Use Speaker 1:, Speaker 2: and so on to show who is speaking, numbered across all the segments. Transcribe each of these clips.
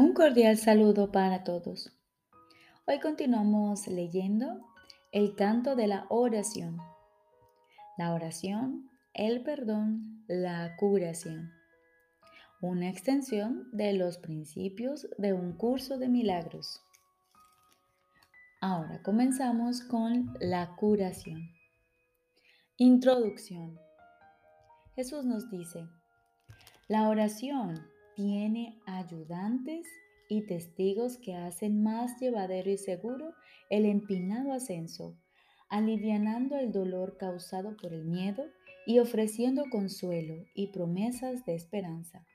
Speaker 1: Un cordial saludo para todos. Hoy continuamos leyendo el canto de la oración. La oración, el perdón, la curación. Una extensión de los principios de un curso de milagros. Ahora comenzamos con la curación. Introducción. Jesús nos dice, la oración tiene ayudantes y testigos que hacen más llevadero y seguro el empinado ascenso, alivianando el dolor causado por el miedo y ofreciendo consuelo y promesas de esperanza.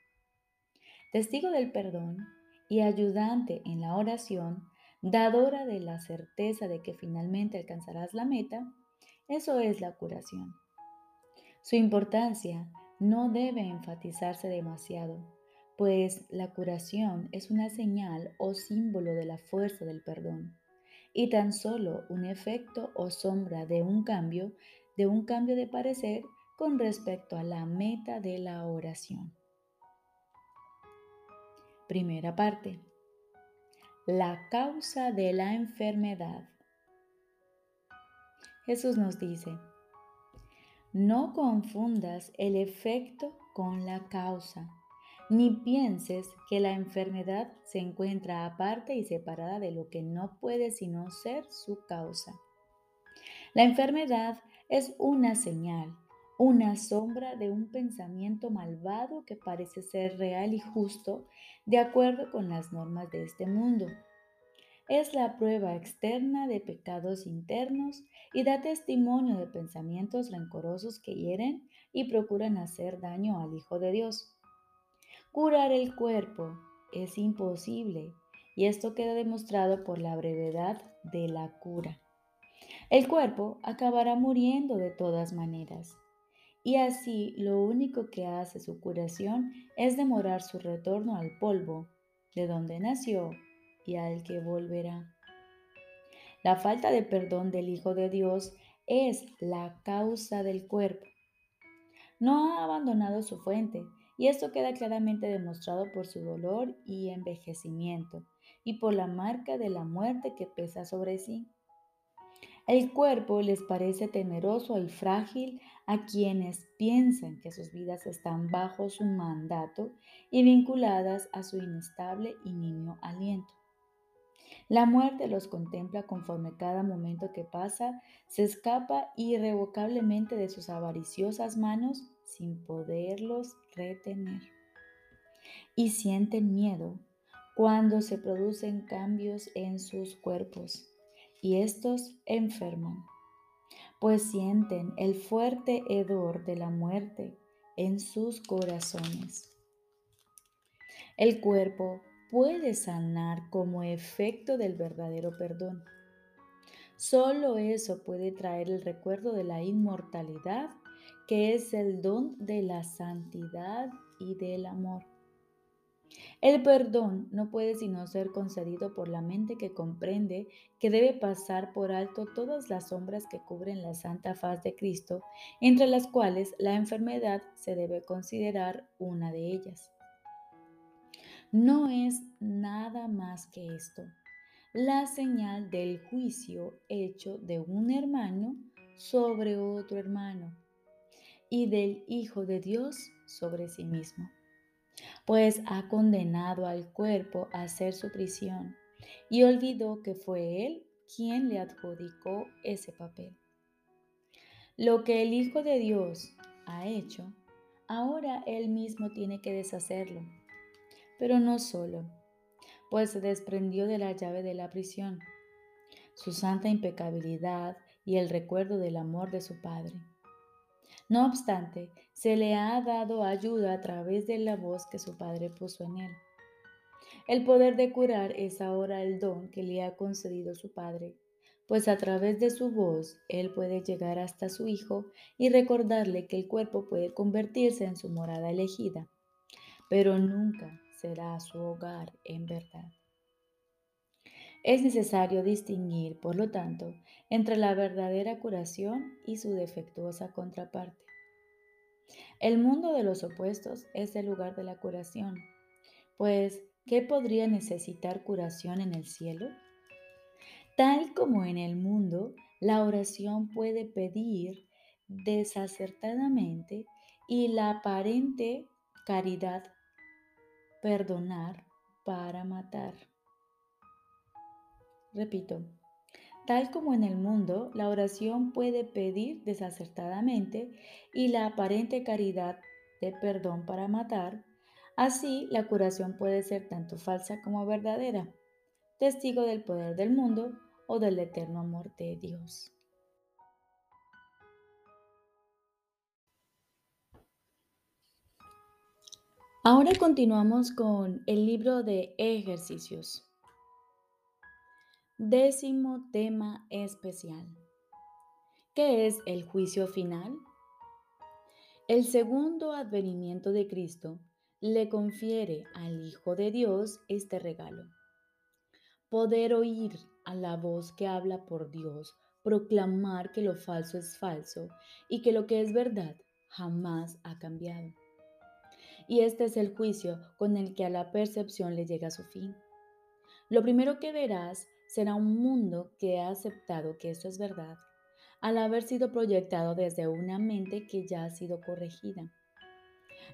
Speaker 1: Testigo del perdón y ayudante en la oración, dadora de la certeza de que finalmente alcanzarás la meta, eso es la curación. Su importancia no debe enfatizarse demasiado pues la curación es una señal o símbolo de la fuerza del perdón y tan solo un efecto o sombra de un cambio, de un cambio de parecer con respecto a la meta de la oración. Primera parte. La causa de la enfermedad. Jesús nos dice, no confundas el efecto con la causa ni pienses que la enfermedad se encuentra aparte y separada de lo que no puede sino ser su causa. La enfermedad es una señal, una sombra de un pensamiento malvado que parece ser real y justo de acuerdo con las normas de este mundo. Es la prueba externa de pecados internos y da testimonio de pensamientos rencorosos que hieren y procuran hacer daño al Hijo de Dios. Curar el cuerpo es imposible y esto queda demostrado por la brevedad de la cura. El cuerpo acabará muriendo de todas maneras y así lo único que hace su curación es demorar su retorno al polvo, de donde nació y al que volverá. La falta de perdón del Hijo de Dios es la causa del cuerpo. No ha abandonado su fuente, y esto queda claramente demostrado por su dolor y envejecimiento y por la marca de la muerte que pesa sobre sí. El cuerpo les parece temeroso y frágil a quienes piensan que sus vidas están bajo su mandato y vinculadas a su inestable y niño aliento. La muerte los contempla conforme cada momento que pasa se escapa irrevocablemente de sus avariciosas manos sin poderlos retener. Y sienten miedo cuando se producen cambios en sus cuerpos y estos enferman, pues sienten el fuerte hedor de la muerte en sus corazones. El cuerpo puede sanar como efecto del verdadero perdón. Solo eso puede traer el recuerdo de la inmortalidad que es el don de la santidad y del amor. El perdón no puede sino ser concedido por la mente que comprende que debe pasar por alto todas las sombras que cubren la santa faz de Cristo, entre las cuales la enfermedad se debe considerar una de ellas. No es nada más que esto, la señal del juicio hecho de un hermano sobre otro hermano y del Hijo de Dios sobre sí mismo, pues ha condenado al cuerpo a hacer su prisión y olvidó que fue Él quien le adjudicó ese papel. Lo que el Hijo de Dios ha hecho, ahora Él mismo tiene que deshacerlo, pero no solo, pues se desprendió de la llave de la prisión, su santa impecabilidad y el recuerdo del amor de su Padre no obstante, se le ha dado ayuda a través de la voz que su Padre puso en él. El poder de curar es ahora el don que le ha concedido su Padre, pues a través de su voz Él puede llegar hasta su Hijo y recordarle que el cuerpo puede convertirse en su morada elegida, pero nunca será su hogar en verdad. Es necesario distinguir, por lo tanto, entre la verdadera curación y su defectuosa contraparte. El mundo de los opuestos es el lugar de la curación, pues ¿qué podría necesitar curación en el cielo? Tal como en el mundo, la oración puede pedir desacertadamente y la aparente caridad perdonar para matar. Repito, tal como en el mundo, la oración puede pedir desacertadamente y la aparente caridad de perdón para matar, así la curación puede ser tanto falsa como verdadera, testigo del poder del mundo o del eterno amor de Dios. Ahora continuamos con el libro de ejercicios. Décimo tema especial. ¿Qué es el juicio final? El segundo advenimiento de Cristo le confiere al Hijo de Dios este regalo. Poder oír a la voz que habla por Dios, proclamar que lo falso es falso y que lo que es verdad jamás ha cambiado. Y este es el juicio con el que a la percepción le llega su fin. Lo primero que verás será un mundo que ha aceptado que esto es verdad, al haber sido proyectado desde una mente que ya ha sido corregida.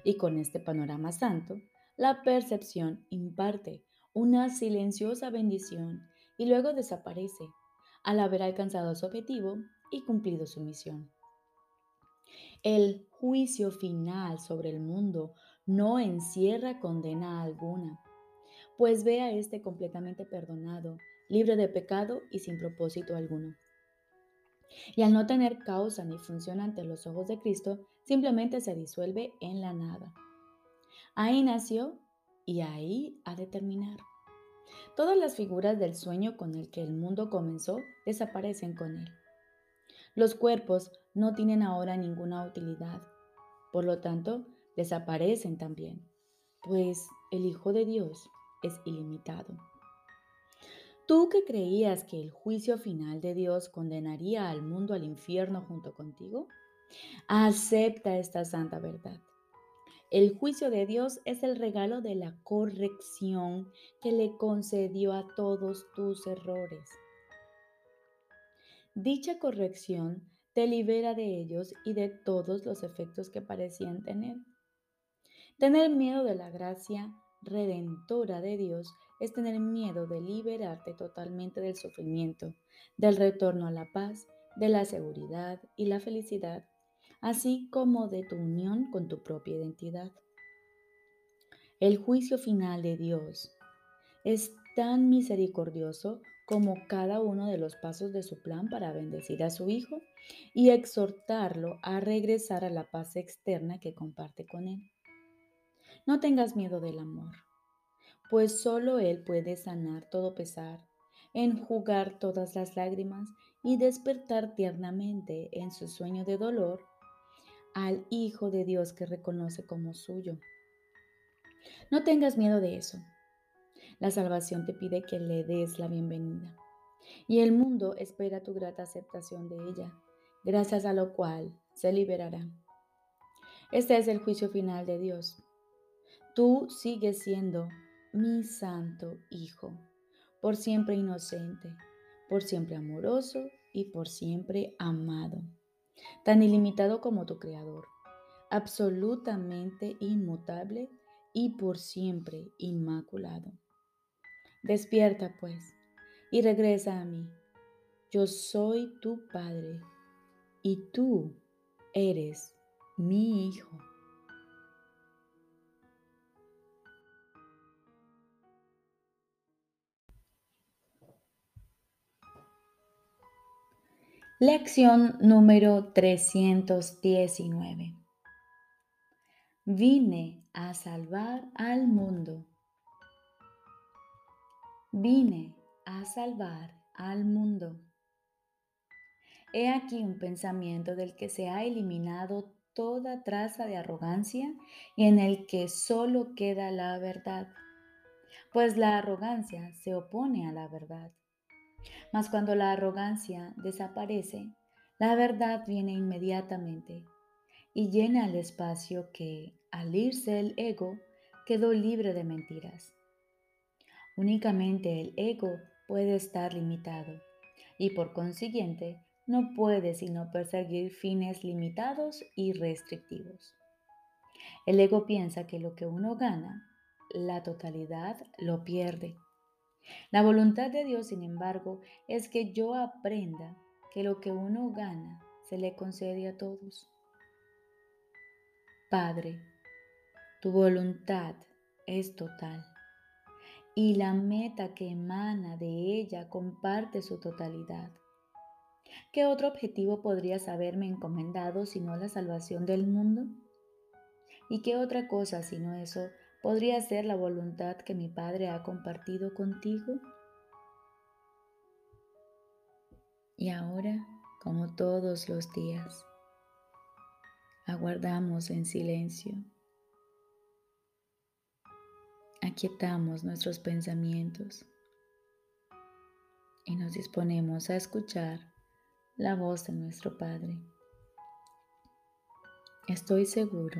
Speaker 1: Y con este panorama santo, la percepción imparte una silenciosa bendición y luego desaparece al haber alcanzado su objetivo y cumplido su misión. El juicio final sobre el mundo no encierra condena alguna, pues ve a este completamente perdonado libre de pecado y sin propósito alguno. Y al no tener causa ni función ante los ojos de Cristo, simplemente se disuelve en la nada. Ahí nació y ahí ha de terminar. Todas las figuras del sueño con el que el mundo comenzó desaparecen con él. Los cuerpos no tienen ahora ninguna utilidad, por lo tanto, desaparecen también, pues el Hijo de Dios es ilimitado. Tú que creías que el juicio final de Dios condenaría al mundo al infierno junto contigo, acepta esta santa verdad. El juicio de Dios es el regalo de la corrección que le concedió a todos tus errores. Dicha corrección te libera de ellos y de todos los efectos que parecían tener. Tener miedo de la gracia redentora de Dios es tener miedo de liberarte totalmente del sufrimiento, del retorno a la paz, de la seguridad y la felicidad, así como de tu unión con tu propia identidad. El juicio final de Dios es tan misericordioso como cada uno de los pasos de su plan para bendecir a su Hijo y exhortarlo a regresar a la paz externa que comparte con Él. No tengas miedo del amor pues solo Él puede sanar todo pesar, enjugar todas las lágrimas y despertar tiernamente en su sueño de dolor al Hijo de Dios que reconoce como suyo. No tengas miedo de eso. La salvación te pide que le des la bienvenida y el mundo espera tu grata aceptación de ella, gracias a lo cual se liberará. Este es el juicio final de Dios. Tú sigues siendo mi santo Hijo, por siempre inocente, por siempre amoroso y por siempre amado, tan ilimitado como tu Creador, absolutamente inmutable y por siempre inmaculado. Despierta pues y regresa a mí. Yo soy tu Padre y tú eres mi Hijo. Lección número 319. Vine a salvar al mundo. Vine a salvar al mundo. He aquí un pensamiento del que se ha eliminado toda traza de arrogancia y en el que solo queda la verdad, pues la arrogancia se opone a la verdad mas cuando la arrogancia desaparece, la verdad viene inmediatamente y llena el espacio que, al irse el ego, quedó libre de mentiras. Únicamente el ego puede estar limitado y por consiguiente no puede sino perseguir fines limitados y restrictivos. El ego piensa que lo que uno gana, la totalidad lo pierde. La voluntad de Dios, sin embargo, es que yo aprenda que lo que uno gana se le concede a todos. Padre, tu voluntad es total y la meta que emana de ella comparte su totalidad. ¿Qué otro objetivo podrías haberme encomendado sino la salvación del mundo? ¿Y qué otra cosa sino eso podría ser la voluntad que mi Padre ha compartido contigo? Y ahora, como todos los días, aguardamos en silencio. Aquietamos nuestros pensamientos y nos disponemos a escuchar la voz de nuestro Padre. Estoy seguro